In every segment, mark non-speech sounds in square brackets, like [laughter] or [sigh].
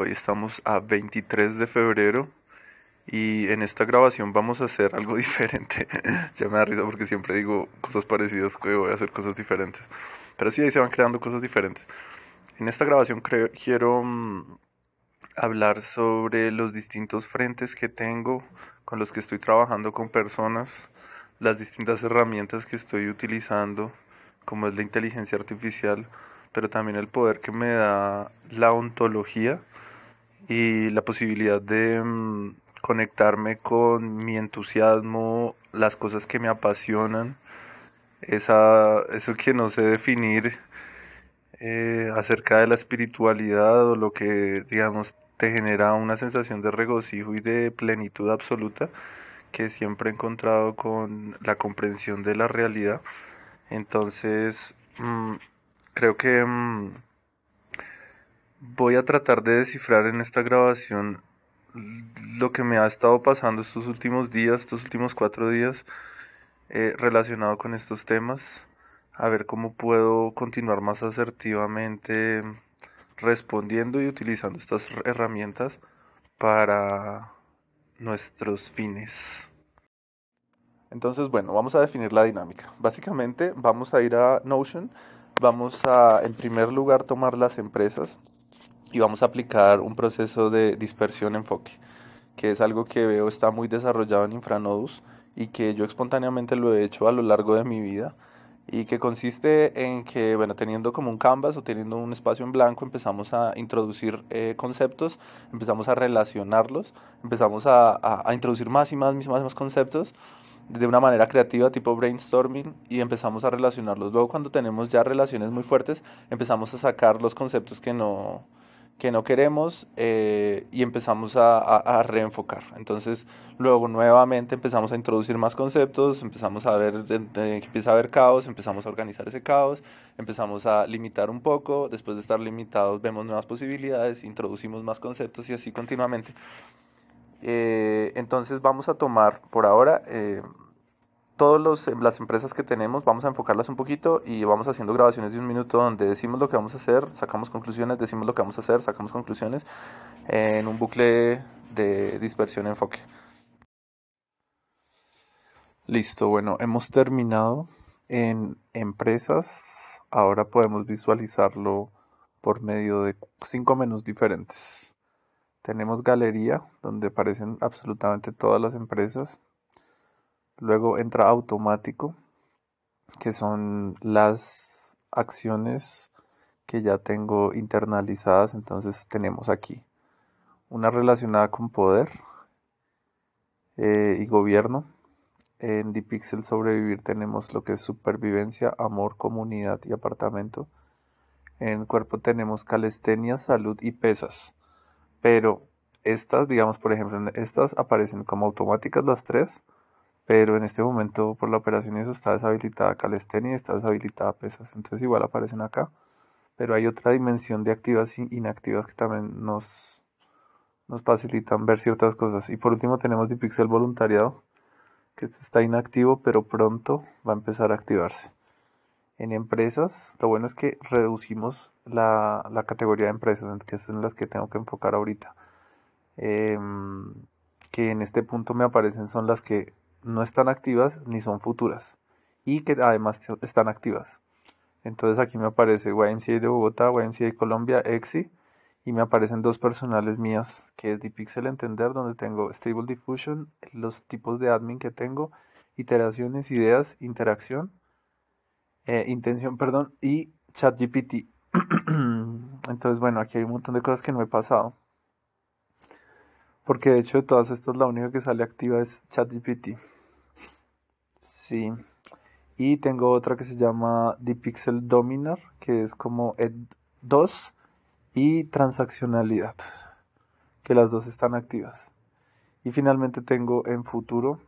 Hoy estamos a 23 de febrero y en esta grabación vamos a hacer algo [laughs] diferente. ya me da risa porque siempre digo cosas parecidas que voy a hacer cosas diferentes. Pero sí, ahí se van creando cosas diferentes. En esta grabación quiero mm, hablar sobre los distintos frentes que tengo con los que estoy trabajando con personas, las distintas herramientas que estoy utilizando, como es la inteligencia artificial, pero también el poder que me da la ontología y la posibilidad de mm, conectarme con mi entusiasmo, las cosas que me apasionan, esa, eso que no sé definir eh, acerca de la espiritualidad o lo que, digamos, te genera una sensación de regocijo y de plenitud absoluta que siempre he encontrado con la comprensión de la realidad. Entonces, mm, creo que... Mm, Voy a tratar de descifrar en esta grabación lo que me ha estado pasando estos últimos días, estos últimos cuatro días, eh, relacionado con estos temas, a ver cómo puedo continuar más asertivamente respondiendo y utilizando estas herramientas para nuestros fines. Entonces, bueno, vamos a definir la dinámica. Básicamente, vamos a ir a Notion, vamos a, en primer lugar, tomar las empresas y vamos a aplicar un proceso de dispersión enfoque, que es algo que veo está muy desarrollado en Infranodus y que yo espontáneamente lo he hecho a lo largo de mi vida y que consiste en que, bueno, teniendo como un canvas o teniendo un espacio en blanco, empezamos a introducir eh, conceptos, empezamos a relacionarlos, empezamos a, a, introducir más y más, más, más conceptos de una manera creativa, tipo brainstorming, y empezamos a relacionarlos. Luego, cuando tenemos ya relaciones muy fuertes, empezamos a sacar los conceptos que no, que no queremos eh, y empezamos a, reenfocar. Entonces, luego nuevamente empezamos a introducir más conceptos, empezamos a ver, empieza a haber caos, empezamos a organizar ese caos, empezamos a limitar un poco, después de estar limitados vemos nuevas posibilidades, introducimos más conceptos y así continuamente. Eh, entonces vamos a tomar por ahora... Eh, todas las empresas que tenemos, vamos a enfocarlas un poquito y vamos haciendo grabaciones de un minuto donde decimos lo que vamos a hacer, sacamos conclusiones, decimos lo que vamos a hacer, sacamos conclusiones en un bucle de dispersión enfoque. Listo, bueno, hemos terminado en empresas. Ahora podemos visualizarlo por medio de cinco menús diferentes. Tenemos galería, donde aparecen absolutamente todas las empresas. Luego entra automático, que son las acciones que ya tengo internalizadas. Entonces tenemos aquí una relacionada con poder eh, y gobierno. En Dipixel Sobrevivir tenemos lo que es supervivencia, amor, comunidad y apartamento. En cuerpo tenemos calistenia, salud y pesas. Pero estas, digamos, por ejemplo, estas aparecen como automáticas las tres pero en este momento por la operación eso está deshabilitada calistenia y está deshabilitada pesas, entonces igual aparecen acá, pero hay otra dimensión de activas e inactivas que también nos, nos facilitan ver ciertas cosas. Y por último tenemos Dipixel voluntariado, que este está inactivo, pero pronto va a empezar a activarse. En empresas, lo bueno es que reducimos la, la categoría de empresas, que son las que tengo que enfocar ahorita. Em, que en este punto me aparecen son las que no están activas ni son futuras y que además están activas. Entonces aquí me aparece YMCA de Bogotá, YMCA de Colombia, EXI y me aparecen dos personales mías que es Dipixel Entender donde tengo Stable Diffusion, los tipos de admin que tengo, iteraciones, ideas, interacción, eh, intención, perdón, y ChatGPT. [clears throat] Entonces bueno, aquí hay un montón de cosas que no he pasado. Porque de hecho de todas estas la única que sale activa es ChatGPT. Sí. Y tengo otra que se llama Pixel Dominar, que es como Ed2 y transaccionalidad, que las dos están activas. Y finalmente tengo en futuro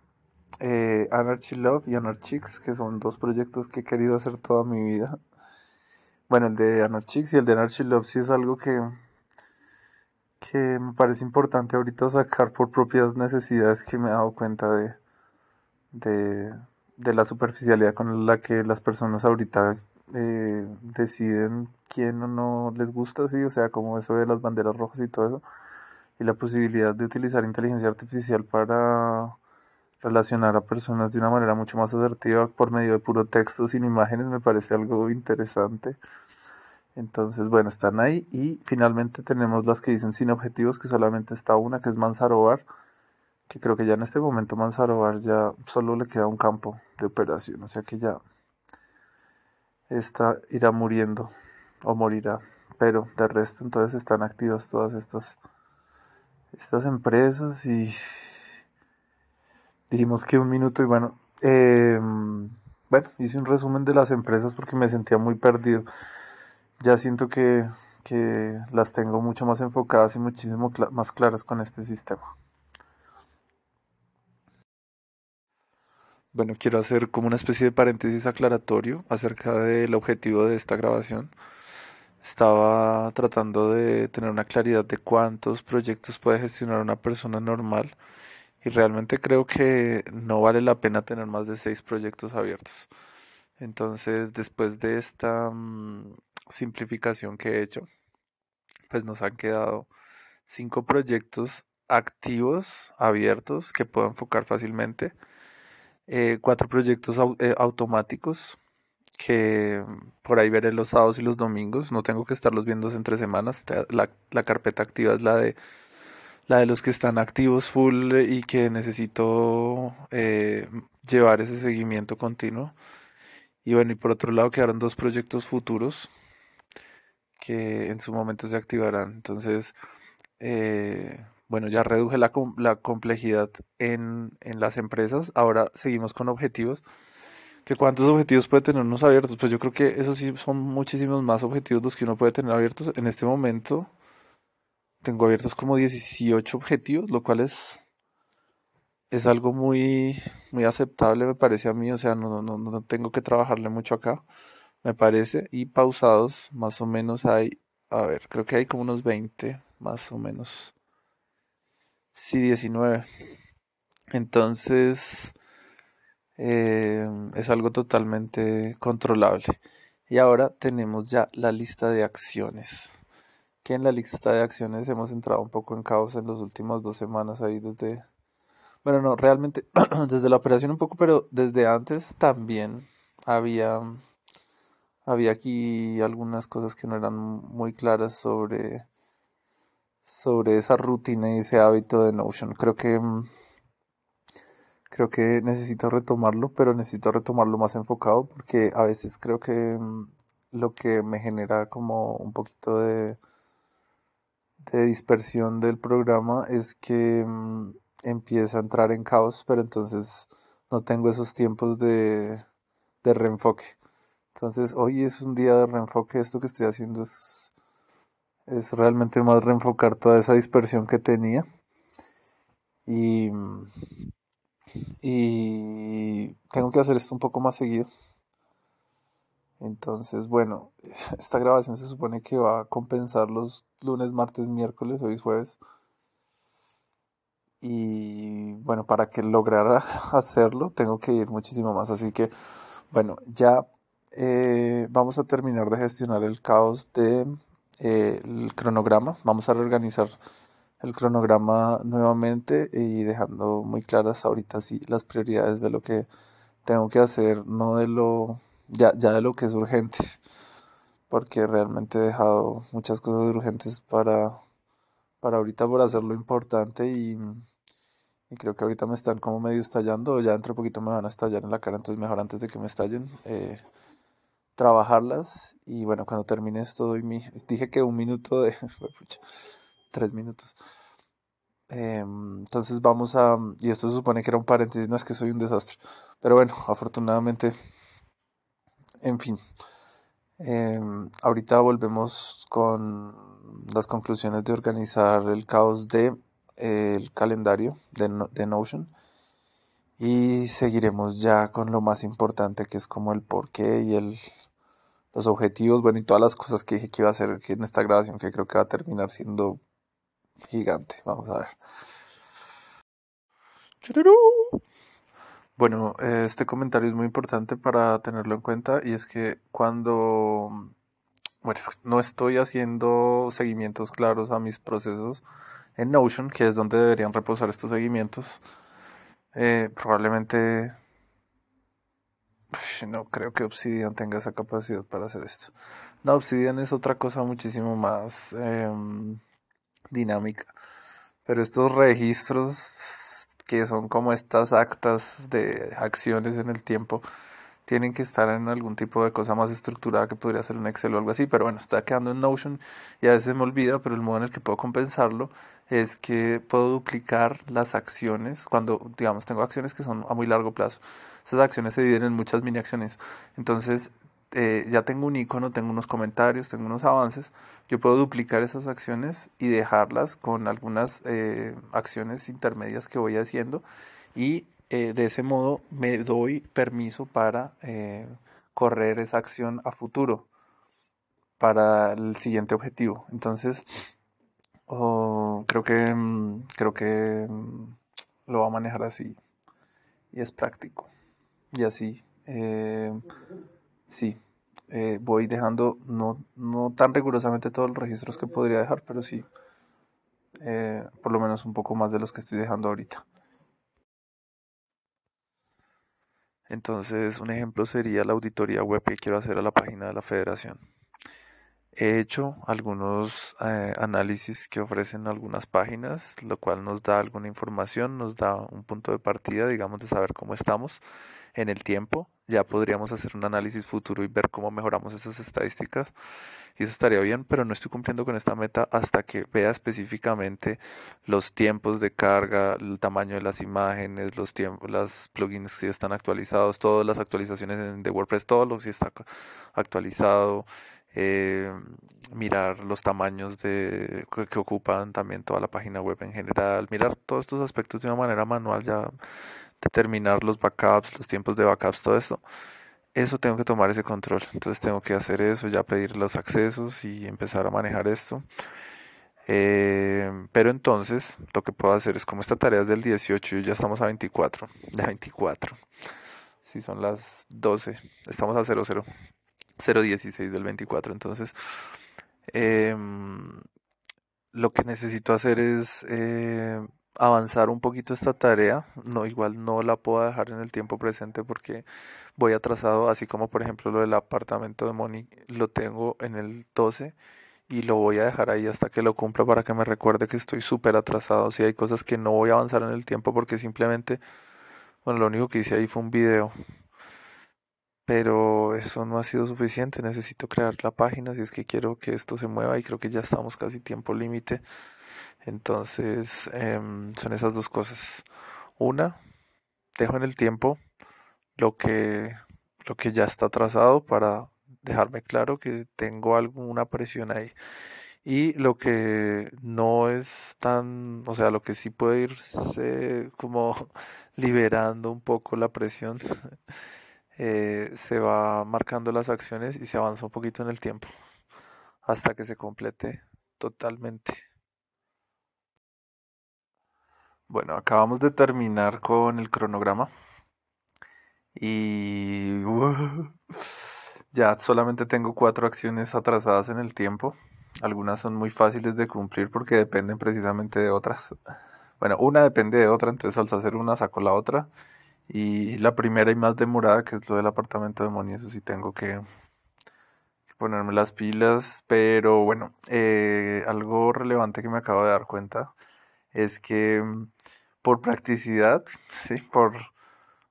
eh, Anarchy Love y Anarchix, que son dos proyectos que he querido hacer toda mi vida. Bueno, el de Anarchix y el de Anarchy Love sí es algo que que me parece importante ahorita sacar por propias necesidades que me he dado cuenta de, de, la superficialidad con la que las personas ahorita eh, deciden quién o no les gusta, sí, o sea, como eso de las banderas rojas y todo eso, y la posibilidad de utilizar inteligencia artificial para relacionar a personas de una manera mucho más asertiva por medio de puro texto sin imágenes me parece algo interesante. Entonces, bueno, están ahí y finalmente tenemos las que dicen sin objetivos, que solamente está una, que es Manzarobar, que creo que ya en este momento Manzarobar ya solo le queda un campo de operación, o sea que ya esta irá muriendo o morirá, pero de resto entonces están activas todas estas estas empresas y dijimos que un minuto y bueno, em, bueno, hice un resumen de las empresas porque me sentía muy perdido. Ya siento que, que las tengo mucho más enfocadas y muchísimo más claras con este sistema. Bueno, quiero hacer como una especie de paréntesis aclaratorio acerca del objetivo de esta grabación. Estaba tratando de tener una claridad de cuántos proyectos puede gestionar una persona normal y realmente creo que no vale la pena tener más de seis proyectos abiertos. Entonces, después de esta mm, simplificación que he hecho, pues nos han quedado cinco proyectos activos, abiertos, que puedo enfocar fácilmente. Eh, cuatro proyectos eh, automáticos que por ahí veré los sábados y los domingos. No tengo que estarlos viendo entre semanas. La, la carpeta activa es la de la de los que están activos full y que necesito eh, llevar ese seguimiento continuo. Y bueno, y por otro lado quedaron dos proyectos futuros que en su momento se activarán. Entonces, eh, bueno, ya reduje la, la complejidad en, en, las empresas. Ahora seguimos con objetivos. ¿Que ¿Cuántos objetivos puede tener unos abiertos? Pues yo creo que eso sí son muchísimos más objetivos los que uno puede tener abiertos. En este momento tengo abiertos como 18 objetivos, lo cual es, es algo muy, muy aceptable, me parece a mí. O sea, no, no, no tengo que trabajarle mucho acá, me parece. Y pausados, más o menos hay, a ver, creo que hay como unos 20, más o menos. Sí, 19. Entonces, eh, es algo totalmente controlable. Y ahora tenemos ya la lista de acciones que en la lista de acciones hemos entrado un poco en caos en las últimas dos semanas ahí desde... Bueno, no, realmente [clears throat] desde la operación un poco, pero desde antes también había, había aquí algunas cosas que no eran muy claras sobre, sobre esa rutina y ese hábito de Notion. Creo que creo que necesito retomarlo, pero necesito retomarlo más enfocado porque a veces creo que lo que me genera como un poquito de de dispersión del programa es que mm, empieza a entrar en caos, pero entonces no tengo esos tiempos de, de reenfoque. Entonces hoy es un día de reenfoque, esto que estoy haciendo es, es realmente más reenfocar toda esa dispersión que tenía. Y, y tengo que hacer esto un poco más seguido. Entonces, bueno, [laughs] esta grabación se supone que va a compensar los lunes, martes, miércoles, hoy es jueves. Y bueno, para que lograra [laughs] hacerlo, tengo que ir muchísimo más. Así que, bueno, ya eh, vamos a terminar de gestionar el caos del de, eh, cronograma. Vamos a reorganizar el cronograma nuevamente y dejando muy claras ahorita sí las prioridades de lo que tengo que hacer, no de lo ya, ya de lo que es urgente, porque realmente he dejado muchas cosas urgentes para, para ahorita por hacer lo importante y, creo que ahorita me están como medio estallando, ya dentro de poquito me van a estallar en la cara, entonces mejor antes de que me estallen, eh, trabajarlas y bueno, cuando termine esto doy mi, dije que un minuto de, [laughs] tres minutos. Em, entonces vamos a, y esto se supone que era un paréntesis, no es que soy un desastre, pero bueno, afortunadamente en fin, em, ahorita volvemos con las conclusiones de organizar el caos de el calendario de, Notion y seguiremos ya con lo más importante que es como el porqué y el los objetivos, bueno y todas las cosas que dije que iba a hacer en esta grabación que creo que va a terminar siendo gigante. Vamos a ver. Bueno, este comentario es muy importante para tenerlo en cuenta y es que cuando, bueno, no estoy haciendo seguimientos claros a mis procesos en Notion, que es donde deberían reposar estos seguimientos, eh, probablemente no creo que Obsidian tenga esa capacidad para hacer esto. No, Obsidian es otra cosa muchísimo más em, dinámica. Pero estos registros que son como estas actas de acciones en el tiempo, tienen que estar en algún tipo de cosa más estructurada que podría ser un Excel o algo así, pero bueno, está quedando en Notion y a veces me olvida, pero el modo en el que puedo compensarlo es que puedo duplicar las acciones cuando, digamos, tengo acciones que son a muy largo plazo. Esas acciones se dividen en muchas mini acciones. Entonces, eh, ya tengo un icono, tengo unos comentarios, tengo unos avances, yo puedo duplicar esas acciones y dejarlas con algunas eh, acciones intermedias que voy haciendo y eh, de ese modo me doy permiso para correr esa acción a futuro para el siguiente objetivo. Entonces, oh, creo que mm, creo que mm, lo va a manejar así y es práctico y así Sí, eh, voy dejando no, no tan rigurosamente todos los registros que podría dejar, pero sí, eh, por lo menos un poco más de los que estoy dejando ahorita. Entonces, un ejemplo sería la auditoría web que quiero hacer a la página de la federación. He hecho algunos eh, análisis que ofrecen algunas páginas, lo cual nos da alguna información, nos da un punto de partida, digamos, de saber cómo estamos en el tiempo. Ya podríamos hacer un análisis futuro y ver cómo mejoramos esas estadísticas. Y eso estaría bien, pero no estoy cumpliendo con esta meta hasta que vea específicamente los tiempos de carga, el tamaño de las imágenes, los tiempos, las plugins si están actualizados, todas las actualizaciones de WordPress, todo lo que sí está actualizado. Eh, mirar los tamaños de que ocupan también toda la página web en general, mirar todos estos aspectos de una manera manual ya determinar los backups, los tiempos de backups, todo esto. Eso tengo que tomar ese control. Entonces tengo que hacer eso, ya pedir los accesos y empezar a manejar esto. Eh, pero entonces lo que puedo hacer es como esta tarea es del 18 y ya estamos a 24. Ya 24. Si son las 12, estamos a 00. 016 del 24. Entonces, em, lo que necesito hacer es eh, avanzar un poquito esta tarea. No, igual no la puedo dejar en el tiempo presente porque voy atrasado, así como por ejemplo lo del apartamento de Moni lo tengo en el 12 y lo voy a dejar ahí hasta que lo cumpla para que me recuerde que estoy súper atrasado. Si hay cosas que no voy a avanzar en el tiempo porque simplemente, bueno, lo único que hice ahí fue un video. Pero eso no ha sido suficiente, necesito crear la página si es que quiero que esto se mueva y creo que ya estamos casi tiempo límite. Entonces, em, son esas dos cosas. Una, dejo en el tiempo lo que, lo que ya está trazado para dejarme claro que tengo alguna presión ahí. Y lo que no es tan, o sea, lo que sí puede irse como [laughs] liberando un poco la presión, [laughs] eh, se va marcando las acciones y se avanza un poquito en el tiempo hasta que se complete totalmente. Bueno, acabamos de terminar con el cronograma y ya solamente tengo cuatro acciones atrasadas en el tiempo. Algunas son muy fáciles de cumplir porque dependen precisamente de otras. Bueno, una depende de otra, entonces al hacer una saco la otra. Y la primera y más demorada, que es lo del apartamento de Moni, sí tengo que, ponerme las pilas. Pero bueno, eh, algo relevante que me acabo de dar cuenta es que por practicidad, [laughs] sí, por,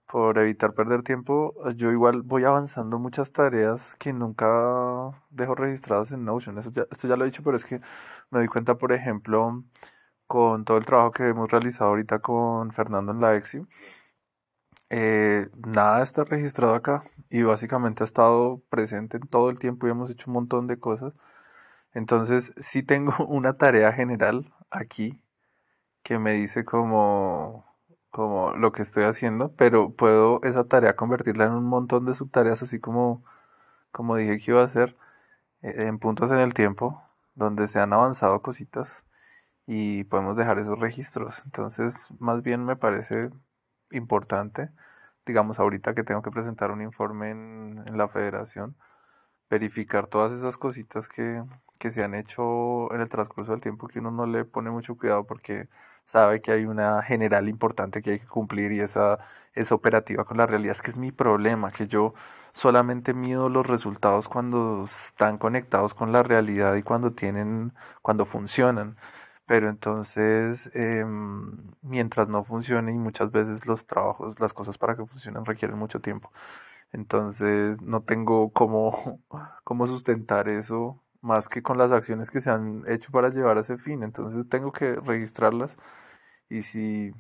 por evitar perder tiempo, yo igual voy avanzando muchas tareas que nunca dejo registradas en Notion. Eso ya, esto ya lo he dicho, pero es que me doy cuenta, por ejemplo, con todo el trabajo que hemos realizado ahorita con Fernando en la EXI, eh, nada está registrado acá y básicamente ha estado presente en todo el tiempo y hemos hecho un montón de cosas. Entonces, sí tengo [laughs] una tarea general aquí que me dice como, como lo que estoy haciendo, pero puedo esa tarea convertirla en un montón de subtareas, así como, como dije que iba a hacer, eh, en puntos en el tiempo, donde se han avanzado cositas y podemos dejar esos registros. Entonces, más bien me parece importante digamos ahorita que tengo que presentar un informe en, en la federación, verificar todas esas cositas que, que se han hecho en el transcurso del tiempo que uno no le pone mucho cuidado porque sabe que hay una general importante que hay que cumplir y esa es operativa con la realidad. Es que es mi problema, que yo solamente mido los resultados cuando están conectados con la realidad y cuando tienen, cuando funcionan. Pero entonces, em, mientras no funcione y muchas veces los trabajos, las cosas para que funcionen requieren mucho tiempo. Entonces, no tengo cómo, [laughs] cómo sustentar eso más que con las acciones que se han hecho para llevar a ese fin. Entonces tengo que registrarlas y si,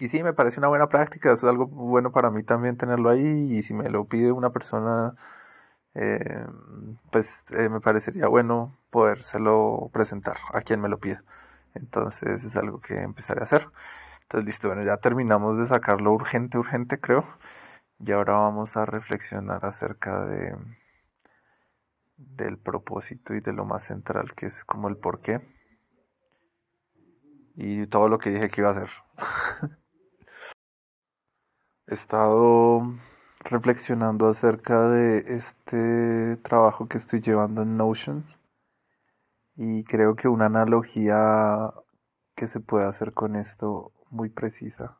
y sí, me parece una buena práctica, es algo bueno para mí también tenerlo ahí y si me lo pide una persona, eh, pues eh, me parecería bueno podérselo presentar a quien me lo pida. Entonces es algo que empezaré a hacer. Entonces listo, bueno, ya terminamos de sacarlo urgente, urgente creo. Y ahora vamos a reflexionar acerca de del propósito y de lo más central que es como el por qué y todo lo que dije que iba a hacer. [laughs] He estado reflexionando acerca de este trabajo que estoy llevando en Notion y creo que una analogía que se puede hacer con esto muy precisa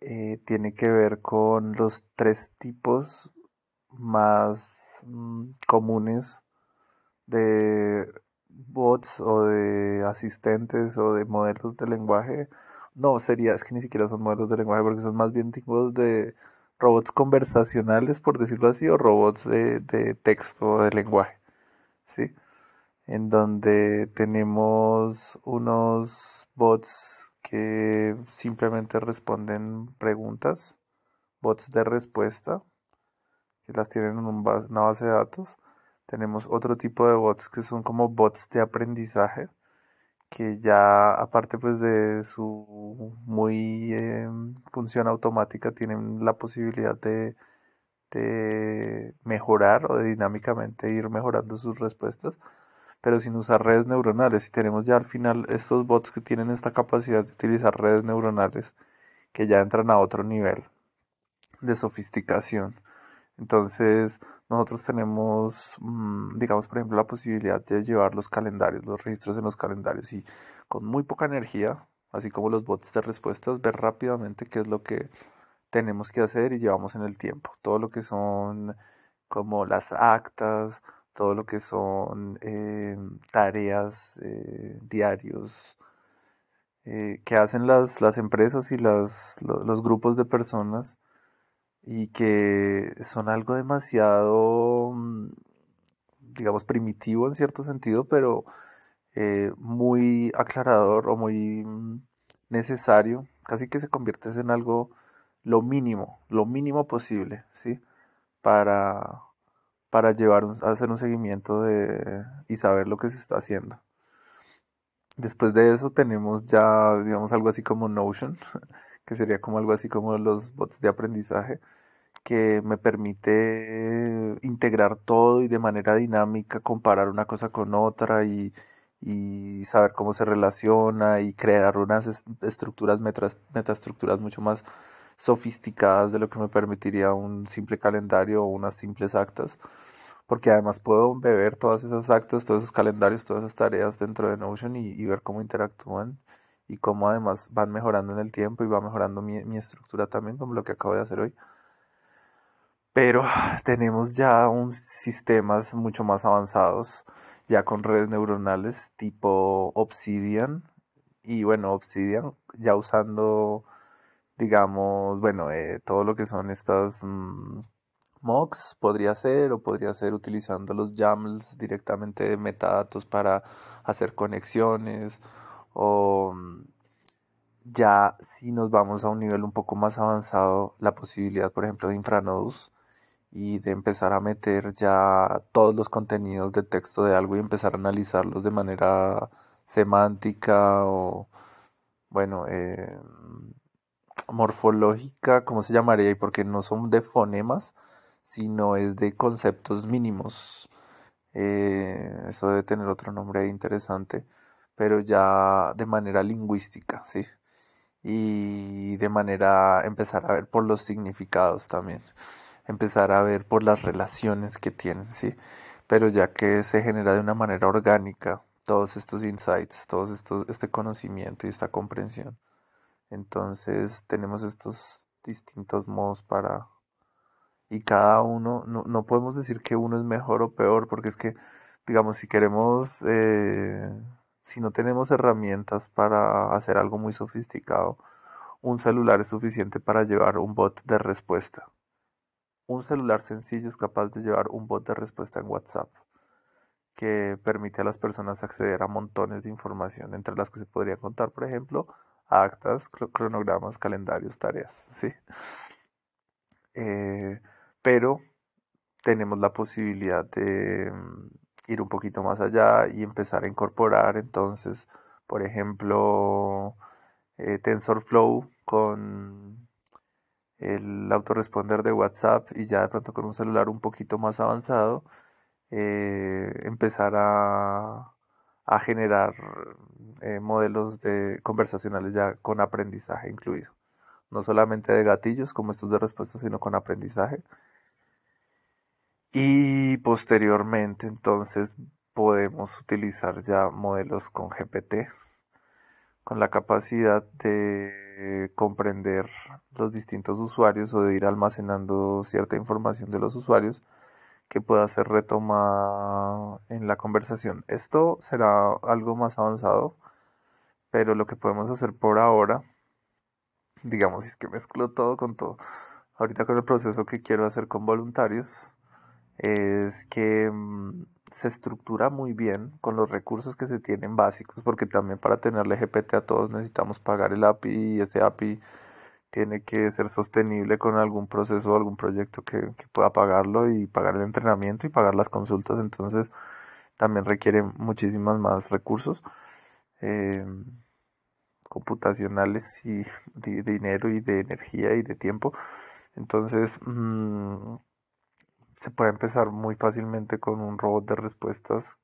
eh, tiene que ver con los tres tipos más mm, comunes de bots o de asistentes o de modelos de lenguaje. No, sería, es que ni siquiera son modelos de lenguaje porque son más bien tipos de robots conversacionales, por decirlo así, o robots de, de texto o de lenguaje. ¿Sí? En donde tenemos unos bots que simplemente responden preguntas, bots de respuesta, que las tienen en una base de datos. Tenemos otro tipo de bots que son como bots de aprendizaje, que ya aparte pues de su muy em, función automática tienen la posibilidad de, de mejorar o de dinámicamente ir mejorando sus respuestas, pero sin usar redes neuronales. Y tenemos ya al final estos bots que tienen esta capacidad de utilizar redes neuronales que ya entran a otro nivel de sofisticación. Entonces, nosotros tenemos, mm, digamos, por ejemplo, la posibilidad de llevar los calendarios, los registros en los calendarios y con muy poca energía, así como los bots de respuestas, ver rápidamente qué es lo que tenemos que hacer y llevamos en el tiempo. Todo lo que son como las actas, todo lo que son eh, tareas, eh, diarios, eh, que hacen las, las empresas y las, los grupos de personas y que son algo demasiado, mm, digamos, primitivo en cierto sentido, pero eh, muy aclarador o muy mm, necesario, casi que se convierte en algo lo mínimo, lo mínimo posible, ¿sí? Para, para llevar, a hacer un seguimiento de, y saber lo que se está haciendo. Después de eso tenemos ya, digamos, algo así como Notion, [laughs] que sería como algo así como los bots de aprendizaje, que me permite integrar todo y de manera dinámica comparar una cosa con otra y, y saber cómo se relaciona y crear unas estructuras, metaestructuras mucho más sofisticadas de lo que me permitiría un simple calendario o unas simples actas. Porque además puedo beber todas esas actas, todos esos calendarios, todas esas tareas dentro de Notion y, y ver cómo interactúan y cómo además van mejorando en el tiempo y va mejorando mi, mi estructura también, como lo que acabo de hacer hoy. Pero tenemos ya un sistemas mucho más avanzados, ya con redes neuronales tipo Obsidian, y bueno, Obsidian ya usando, digamos, bueno, eh, todo lo que son estas mm, mocks podría ser, o podría ser utilizando los YAMLs directamente de metadatos para hacer conexiones, o mm, ya si nos vamos a un nivel un poco más avanzado, la posibilidad, por ejemplo, de infranodos, y de empezar a meter ya todos los contenidos de texto de algo y empezar a analizarlos de manera semántica o, bueno, eh, morfológica, ¿cómo se llamaría? Y porque no son de fonemas, sino es de conceptos mínimos. Eh, eso debe tener otro nombre interesante, pero ya de manera lingüística, ¿sí? y de manera empezar a ver por los significados también, empezar a ver por las relaciones que tienen, ¿sí? Pero ya que se genera de una manera orgánica todos estos insights, todo este conocimiento y esta comprensión. Entonces tenemos estos distintos modos para... Y cada uno, no, no podemos decir que uno es mejor o peor, porque es que, digamos, si queremos eh, si no tenemos herramientas para hacer algo muy sofisticado, un celular es suficiente para llevar un bot de respuesta. Un celular sencillo es capaz de llevar un bot de respuesta en WhatsApp que permite a las personas acceder a montones de información, entre las que se podría contar, por ejemplo, actas, cronogramas, calendarios, tareas, [laughs] ¿sí? Eh, pero tenemos la posibilidad de ir un poquito más allá y empezar a incorporar entonces, por ejemplo, eh, TensorFlow con el autoresponder de WhatsApp y ya de pronto con un celular un poquito más avanzado, eh, empezar a, generar eh, modelos de conversacionales ya con aprendizaje incluido. No solamente de gatillos como estos de respuesta, sino con aprendizaje. Y posteriormente entonces podemos utilizar ya modelos con GPT, con la capacidad de comprender los distintos usuarios o de ir almacenando cierta información de los usuarios que pueda ser retomada en la conversación. Esto será algo más avanzado, pero lo que podemos hacer por ahora, digamos, es que mezclo todo con todo. Ahorita con el proceso que quiero hacer con voluntarios, es que mm, se estructura muy bien con los recursos que se tienen básicos, porque también para tenerle GPT a todos necesitamos pagar el API y ese API tiene que ser sostenible con algún proceso o algún proyecto que, pueda pagarlo y pagar el entrenamiento y pagar las consultas, entonces también requiere muchísimos más recursos em, computacionales y de, dinero y de energía y de tiempo. Entonces, mm, se puede empezar muy fácilmente con un robot de respuestas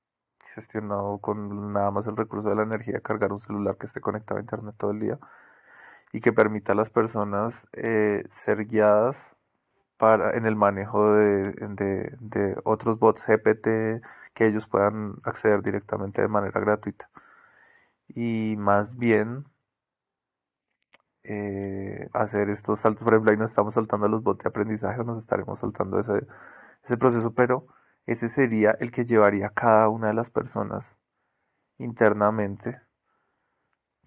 gestionado con nada más el recurso de la energía, cargar un celular que esté conectado a internet todo el día y que permita a las personas eh, ser guiadas para, en el manejo de, de, otros bots GPT que ellos puedan acceder directamente de manera gratuita. Y más bien eh, hacer estos saltos, por ejemplo, ahí nos estamos saltando los bots de aprendizaje o nos estaremos saltando ese, ese proceso, pero ese sería el que llevaría cada una de las personas internamente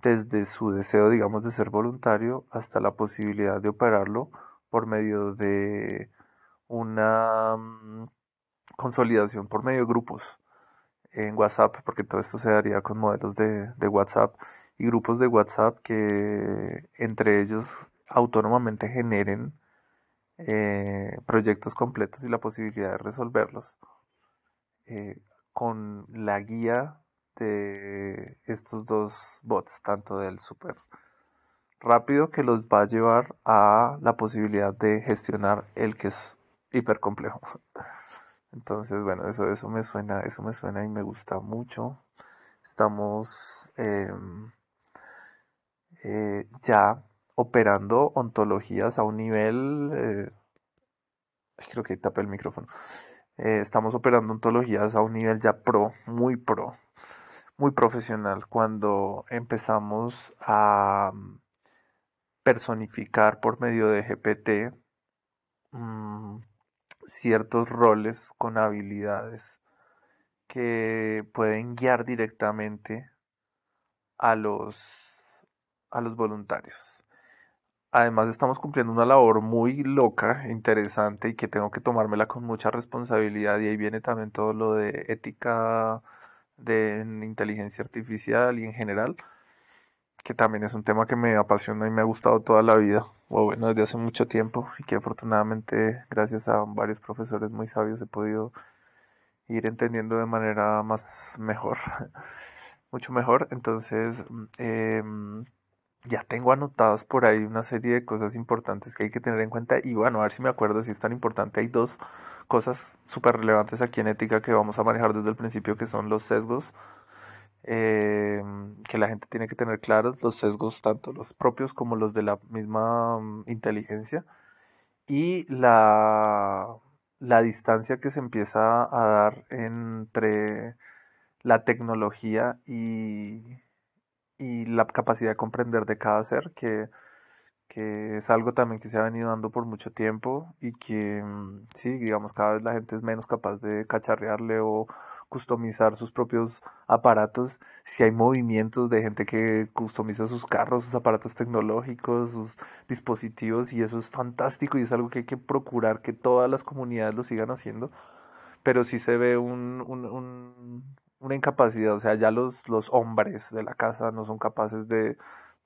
desde su deseo, digamos, de ser voluntario hasta la posibilidad de operarlo por medio de una mm, consolidación por medio de grupos en WhatsApp, porque todo esto se daría con modelos de, de WhatsApp y grupos de WhatsApp que entre ellos autónomamente generen eh, proyectos completos y la posibilidad de resolverlos eh, con la guía de estos dos bots, tanto del super rápido que los va a llevar a la posibilidad de gestionar el que es hiper complejo. [laughs] Entonces, bueno, eso, eso me suena, eso me suena y me gusta mucho. Estamos em, eh, ya operando ontologías a un nivel, eh, creo que tapé el micrófono, eh, estamos operando ontologías a un nivel ya pro, muy pro, muy profesional, cuando empezamos a mm, personificar por medio de GPT mm, ciertos roles con habilidades que pueden guiar directamente a los, a los voluntarios. Además estamos cumpliendo una labor muy loca, interesante y que tengo que tomármela con mucha responsabilidad y ahí viene también todo lo de ética de inteligencia artificial y en general, que también es un tema que me apasiona y me ha gustado toda la vida, o bueno, desde hace mucho tiempo y que afortunadamente gracias a varios profesores muy sabios he podido ir entendiendo de manera más mejor, [laughs] mucho mejor. Entonces, eh, ya tengo anotadas por ahí una serie de cosas importantes que hay que tener en cuenta y bueno, a ver si me acuerdo si es tan importante. Hay dos cosas súper relevantes aquí en ética que vamos a manejar desde el principio que son los sesgos. Eh, que la gente tiene que tener claros, los sesgos, tanto los propios como los de la misma mm, inteligencia, y la, la distancia que se empieza a dar entre la tecnología y, y la capacidad de comprender de cada ser, que, que es algo también que se ha venido dando por mucho tiempo y que, mm, sí, digamos, cada vez la gente es menos capaz de cacharrearle o customizar sus propios aparatos, si hay movimientos de gente que customiza sus carros, sus aparatos tecnológicos, sus dispositivos, y eso es fantástico y es algo que hay que procurar que todas las comunidades lo sigan haciendo, pero sí se ve un, un, una incapacidad, o sea, ya los, los hombres de la casa no son capaces de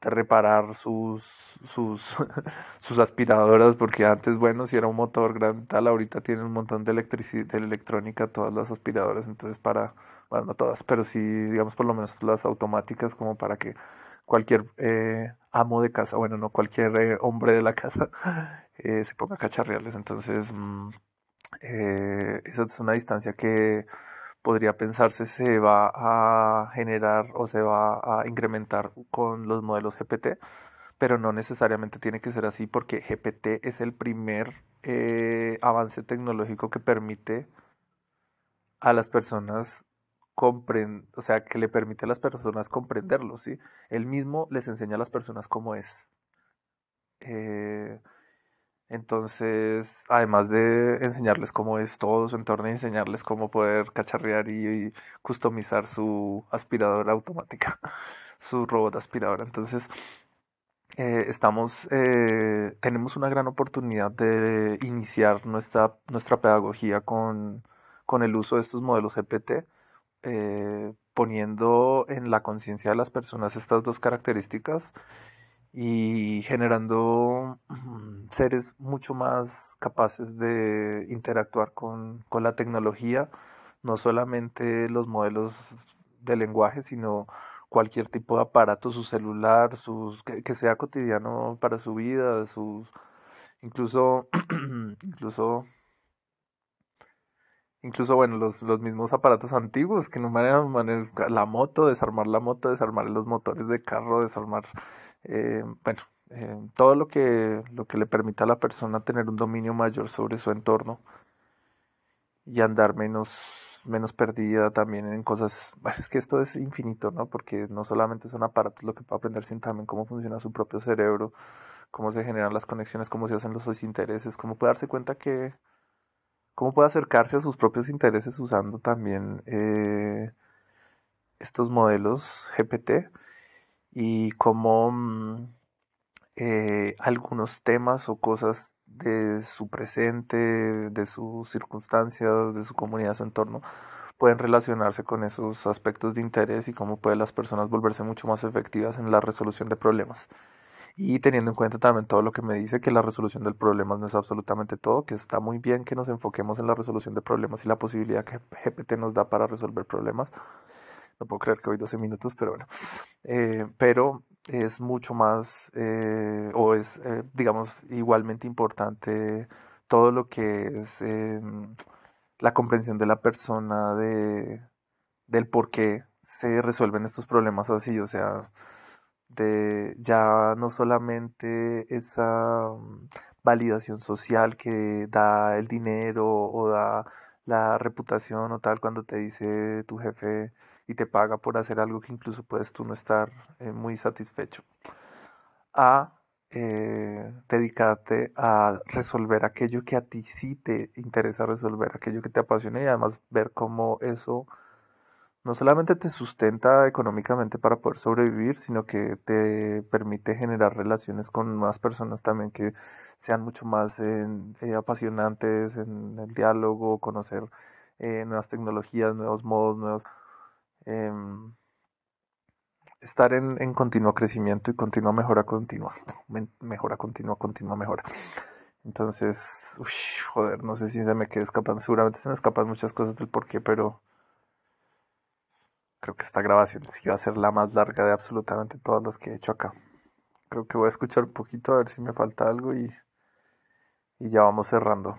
de reparar sus, sus, [laughs] sus aspiradoras, porque antes, bueno, si era un motor grande tal, ahorita tienen un montón de, de electrónica, todas las aspiradoras, entonces para, bueno, no todas, pero sí, digamos, por lo menos las automáticas, como para que cualquier eh, amo de casa, bueno, no cualquier eh, hombre de la casa, [laughs] eh, se ponga a cacharrearles, entonces, mm, esa es una distancia que podría pensarse se va a generar o se va a incrementar con los modelos GPT, pero no necesariamente tiene que ser así porque GPT es el primer eh, avance tecnológico que permite a las personas comprender, o sea, que le permite a las personas comprenderlo, ¿sí? Él mismo les enseña a las personas cómo es. Eh, entonces, además de enseñarles cómo es todo su entorno y enseñarles cómo poder cacharrear y, customizar su aspiradora automática, [laughs] su robot aspiradora. Entonces, eh, estamos, eh, tenemos una gran oportunidad de iniciar nuestra, nuestra pedagogía con, con el uso de estos modelos GPT, eh, poniendo en la conciencia de las personas estas dos características y generando mm, seres mucho más capaces de interactuar con, la tecnología, no solamente los modelos de lenguaje, sino cualquier tipo de aparato, su celular, sus, que, sea cotidiano para su vida, sus incluso [clears throat] incluso incluso bueno los, los mismos aparatos antiguos que no manejan la moto, desarmar la moto, desarmar los motores de carro, desarmar eh, bueno, eh, todo lo que, lo que le permita a la persona tener un dominio mayor sobre su entorno y andar menos, menos perdida también en cosas, [laughs] es que esto es infinito, ¿no? Porque no solamente son aparatos lo que puede aprender, sino también cómo funciona su propio cerebro, cómo se generan las conexiones, cómo se hacen los intereses, cómo puede darse cuenta que, cómo puede acercarse a sus propios intereses usando también eh, estos modelos GPT y cómo mm, eh, algunos temas o cosas de su presente, de sus circunstancias, de su comunidad, su entorno, pueden relacionarse con esos aspectos de interés y cómo pueden las personas volverse mucho más efectivas en la resolución de problemas. Y teniendo en cuenta también todo lo que me dice que la resolución del problema no es absolutamente todo, que está muy bien que nos enfoquemos en la resolución de problemas y la posibilidad que GPT nos da para resolver problemas, no puedo creer que hoy 12 minutos, pero bueno. Eh, pero es mucho más, eh, o es, eh, digamos, igualmente importante todo lo que es em, la comprensión de la persona, de, del por qué se resuelven estos problemas así, o sea, de ya no solamente esa mm, validación social que da el dinero o da la reputación o tal cuando te dice tu jefe y te paga por hacer algo que incluso puedes tú no estar eh, muy satisfecho. A eh, dedicarte a resolver aquello que a ti sí te interesa resolver, aquello que te apasiona y además ver cómo eso no solamente te sustenta económicamente para poder sobrevivir, sino que te permite generar relaciones con más personas también que sean mucho más eh, apasionantes en el diálogo, conocer nuevas tecnologías, nuevos modos, nuevos Em, estar en, en, continuo crecimiento y continua mejora continua. [laughs] Mejora continua, continua mejora. Entonces, joder, no sé si se me queda escapando. Seguramente se me escapan muchas cosas del porqué, pero creo que esta grabación sí va a ser la más larga de absolutamente todas las que he hecho acá. Creo que voy a escuchar un poquito a ver si me falta algo y, y ya vamos cerrando.